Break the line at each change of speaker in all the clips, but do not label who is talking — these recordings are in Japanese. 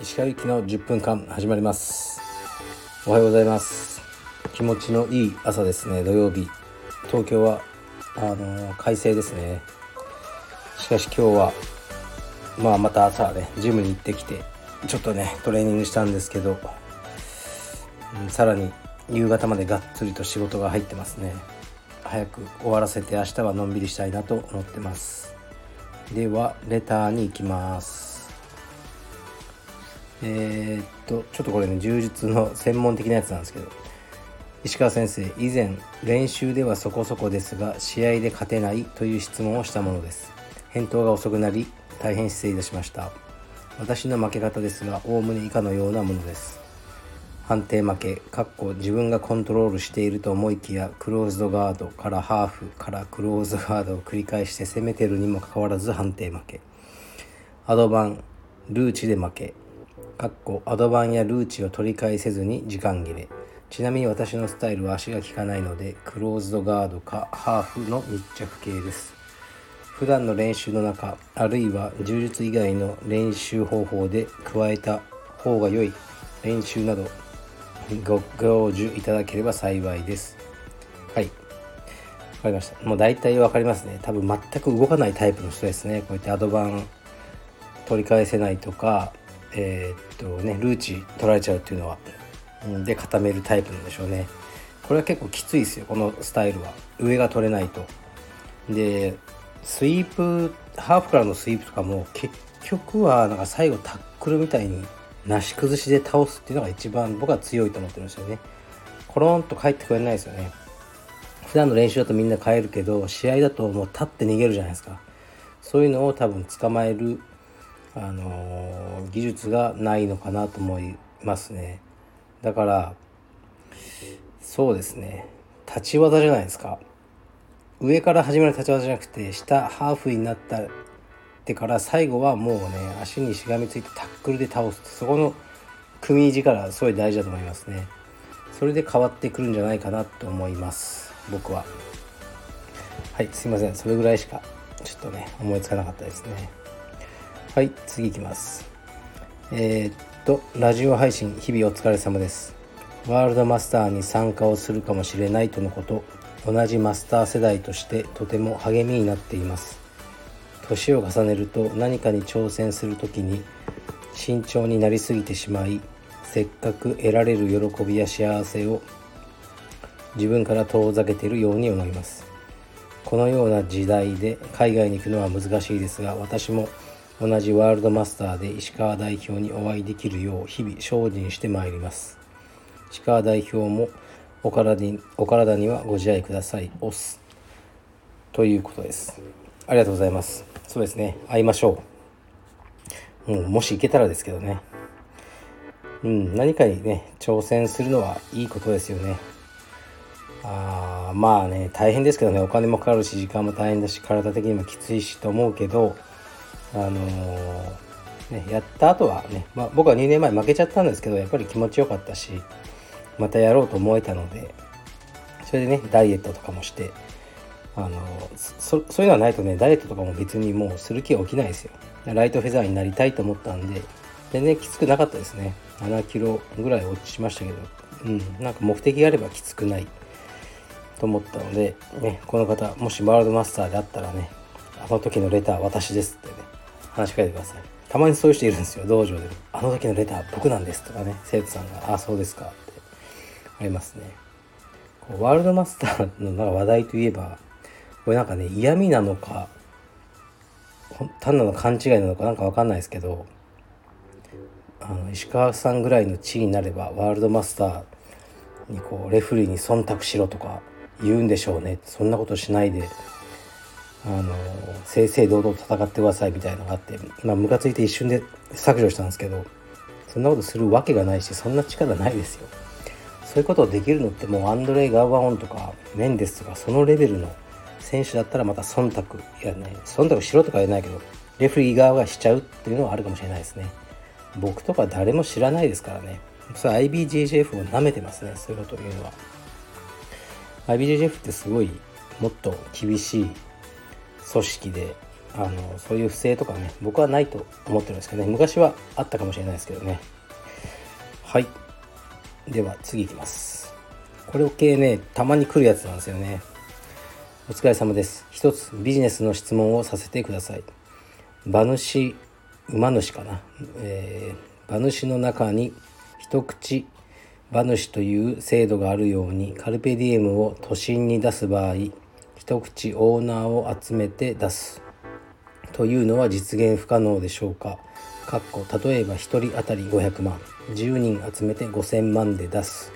石川行きの10分間始まります。おはようございます。気持ちのいい朝ですね。土曜日。東京はあのー、快晴ですね。しかし今日はまあまた朝ねジムに行ってきてちょっとねトレーニングしたんですけど、うん、さらに夕方までがっつりと仕事が入ってますね。早く終わらせて明日はのんびりしたいなと思ってます。ではレターに行きます。えー、っとちょっとこれね柔術の専門的なやつなんですけど。石川先生以前練習ではそこそこですが試合で勝てないという質問をしたものです。返答が遅くなり大変失礼いたしました。私の負け方ですがおおむね以下のようなものです。判定負けかっこ自分がコントロールしていると思いきやクローズドガードからハーフからクローズガードを繰り返して攻めてるにもかかわらず判定負け。アドバンルーチで負け。かっこアドバンやルーチを取り返せずに時間切れ。ちなみに私のスタイルは足が効かないのでクローズドガードかハーフの密着系です。普段の練習の中あるいは柔術以外の練習方法で加えた方が良い練習などご教授いただければ幸いです。はい。わかりました。もう大体わかりますね。多分全く動かないタイプの人ですね。こうやってアドバン取り返せないとかえー、っとねルーチ取られちゃうっていうのは。で固めるタイプなんでしょうね。これは結構きついですよこのスタイルは。上が取れないと。でスイープハーフからのスイープとかも結局はなんか最後タックルみたいになし崩しで倒すっていうのが一番僕は強いと思ってるんですよね。コロンと帰ってくれないですよね。普段の練習だとみんな変えるけど試合だともう立って逃げるじゃないですか。そういうのを多分捕まえる、あのー、技術がないのかなと思いますね。だからそうですね。立ち技じゃないですか。上から始める立ち技じゃなくて下ハーフになったってから最後はもうね足にしがみついてタックルで倒す。そこの組み力すごい大事だと思いますね。それで変わってくるんじゃないかなと思います。僕は。はいすいません。それぐらいしかちょっとね思いつかなかったですね。はい次いきます。えー、っとラジオ配信日々お疲れ様です。ワールドマスターに参加をするかもしれないとのこと。同じマスター世代としてとても励みになっています。年を重ねると何かに挑戦する時に慎重になりすぎてしまいせっかく得られる喜びや幸せを自分から遠ざけているように思います。このような時代で海外に行くのは難しいですが私も同じワールドマスターで石川代表にお会いできるよう日々精進してまいります。石川代表もお体にお体にはご自愛ください。おす。ということです。ありがとうございます。そうですね。会いましょう。もうもし行けたらですけどね。うん何かにね挑戦するのはいいことですよね。あまあね大変ですけどね。お金もかかるし時間も大変だし体的にもきついしと思うけどあのー、ね、やった後はね、まあ、僕は2年前負けちゃったんですけどやっぱり気持ちよかったしまたやろうと思えたのでそれでねダイエットとかもしてあのそそういうのはないとねダイエットとかも別にもうする気は起きないですよ。ライトフェザーになりたいと思ったんで全然きつくなかったですね。7キロぐらい落ちましたけど。うんなんか目的があればきつくないと思ったので、ね、この方もしワールドマスターであったらねあの時のレター私ですってね話しかけてください。たまにそういう人いるんですよ道場で。あの時のレター僕なんですとかね生徒さんがあそうですかってありますね。ワールドマスターのなんか話題といえばこれなんかね嫌味なのか単なる勘違いなのかなんか分かんないですけどあの石川さんぐらいの地位になればワールドマスターにこうレフリーに忖度しろとか言うんでしょうね。そんなことしないであの正々堂々戦ってくださいみたいなのがあってまあムカついて一瞬で削除したんですけどそんなことするわけがないしそんな力ないですよ。そういうことをできるのってもうアンドレイ・ガーバオンとかメンデスとかそのレベルの選手だったらまた忖度いやね忖度しろとか言えないけどレフリー側がしちゃうっていうのはあるかもしれないですね。僕とか誰も知らないですからね。それ IBJJF を舐めてますね。そういうことを言うのは。IBJJF ってすごいもっと厳しい組織であのそういう不正とかね僕はないと思ってるんですけどね。昔はあったかもしれないですけどね。はい。では次いきます。これ系ねたまに来るやつなんですよね。お疲れ様です。一つビジネスの質問をさせてください。馬主馬主かな、えー、馬主の中に一口馬主という制度があるようにカルペディエムを都心に出す場合一口オーナーを集めて出す。というのは実現不可能でしょうか？かっこ例えば1人当たり500万。10人集めて5000万で出す。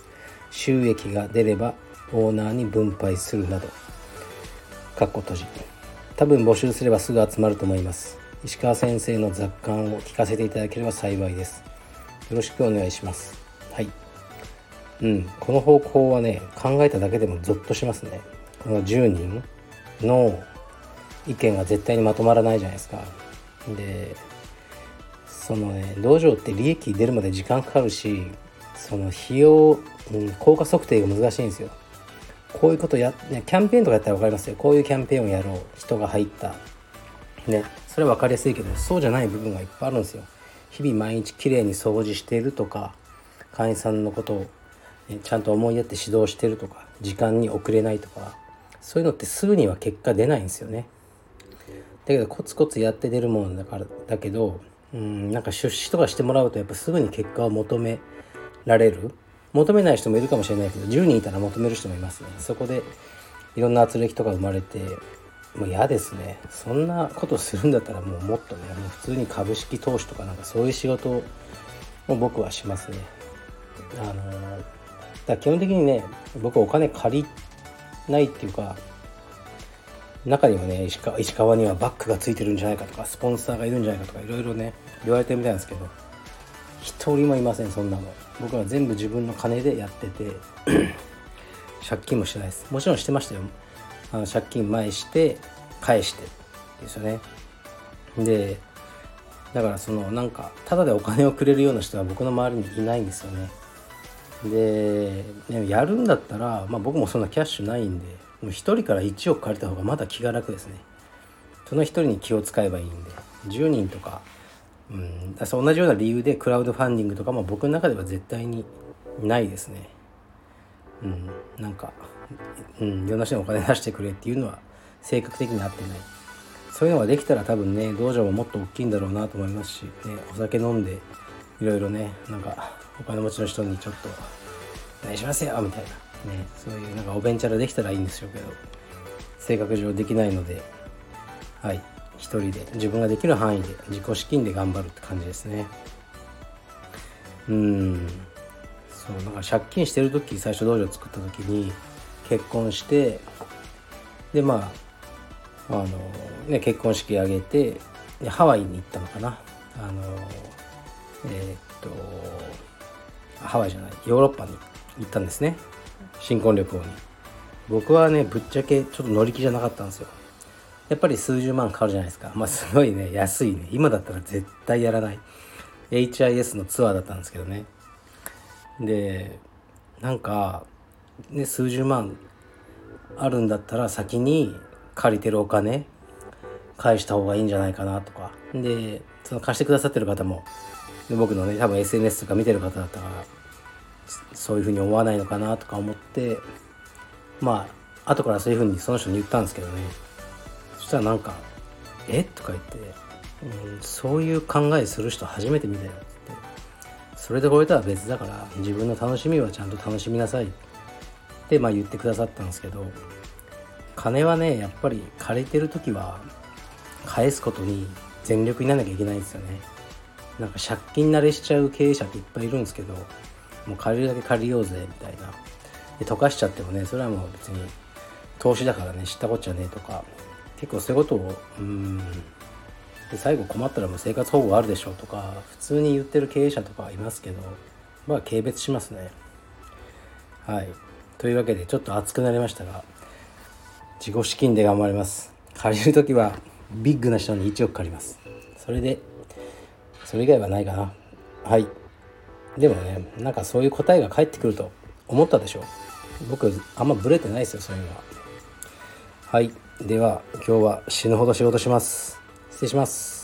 収益が出ればオーナーに分配するなど。かっこ閉じ多分募集すればすぐ集まると思います。石川先生の雑感を聞かせていただければ幸いです。よろしくお願いします。はい。うん。この方向はね考えただけでもゾッとしますね。この10人の意見が絶対にまとまらないじゃないですか。でそのね道場って利益出るまで時間かかるしその費用、うん、効果測定が難しいんですよ。こういうことや、ね、キャンペーンとかやったら分かりますよ。こういうキャンペーンをやろう。人が入った。ね。それは分かりやすいけどそうじゃない部分がいっぱいあるんですよ。日々毎日きれいに掃除しているとか会員さんのことを、ね、ちゃんと思いやって指導してるとか時間に遅れないとかそういうのってすぐには結果出ないんですよね。だけどコツコツやって出るものだからだけどうんなんか出資とかしてもらうとやっぱすぐに結果を求められる。求めない人もいるかもしれないけど10人いたら求める人もいますね。そこでいろんな圧力とか生まれてもう嫌ですね。そんなことするんだったらもうもっとねもう普通に株式投資とかなんかそういう仕事を僕はしますね。あのだ基本的にね僕お金借りないっていうか中にはね石川石川にはバッグがついてるんじゃないかとかスポンサーがいるんじゃないかとかいろいろね言われてるみたいなんですけど一人もいませんそんなの。僕は全部自分の金でやってて 借金もしてないです。もちろんしてましたよ。あの借金前して返してですよね。でだからそのなんかただでお金をくれるような人は僕の周りにいないんですよね。でやるんだったら、まあ、僕もそんなキャッシュないんでもう1人から1億借りた方がまだ気が楽ですね。その1人に気を使えばいいんで10人とかうん、同じような理由でクラウドファンディングとかも僕の中では絶対にないですね。うん、なんか、うん、いろんな人にお金出してくれっていうのは性格的に合ってない。そういうのができたら多分ね、道場ももっと大きいんだろうなと思いますし、ね、お酒飲んでいろいろね、なんかお金持ちの人にちょっとお願いしますよみたいな、ね、そういうなんかおべんちゃらできたらいいんでしょうけど、性格上できないので、はい。一人で自分ができる範囲で自己資金で頑張るって感じですね。うん。そうなんか借金してる時最初道場作った時に結婚してでまああのね結婚式挙げてでハワイに行ったのかな。あのえー、っとハワイじゃないヨーロッパに行ったんですね。新婚旅行に。僕はねぶっちゃけちょっと乗り気じゃなかったんですよ。やっぱり数十万かかるじゃないですか。まあすごいね。安いね。今だったら絶対やらない。HIS のツアーだったんですけどね。でなんかね数十万あるんだったら先に借りてるお金返した方がいいんじゃないかなとか。でその貸してくださってる方もで僕のね多分 SNS とか見てる方だったらそういうふうに思わないのかなとか思ってまあ後からそういうふうにその人に言ったんですけどね。したらなんか「え？とか言って、うん「そういう考えする人初めて見たよ」って言って「それでこれとは別だから自分の楽しみはちゃんと楽しみなさい」ってまあ言ってくださったんですけど金はねやっぱり借りてる時は返すことに全力にならなきゃいけないんですよね。なんか借金慣れしちゃう経営者っていっぱいいるんですけどもう借りるだけ借りようぜみたいな。で溶かしちゃってもねそれはもう別に投資だからね知ったこっちゃねえとか結構そういうことをうんで最後困ったらもう生活保護あるでしょうとか普通に言ってる経営者とかいますけどまあ軽蔑しますね。はい。というわけでちょっと熱くなりましたが自己資金で頑張ります。借りる時はビッグな人に1億借ります。それでそれ以外はないかな。はい。でもねなんかそういう答えが返ってくると思ったでしょ。僕あんまブレてないですよそういうのは。はい。では今日は死ぬほど仕事します。失礼します。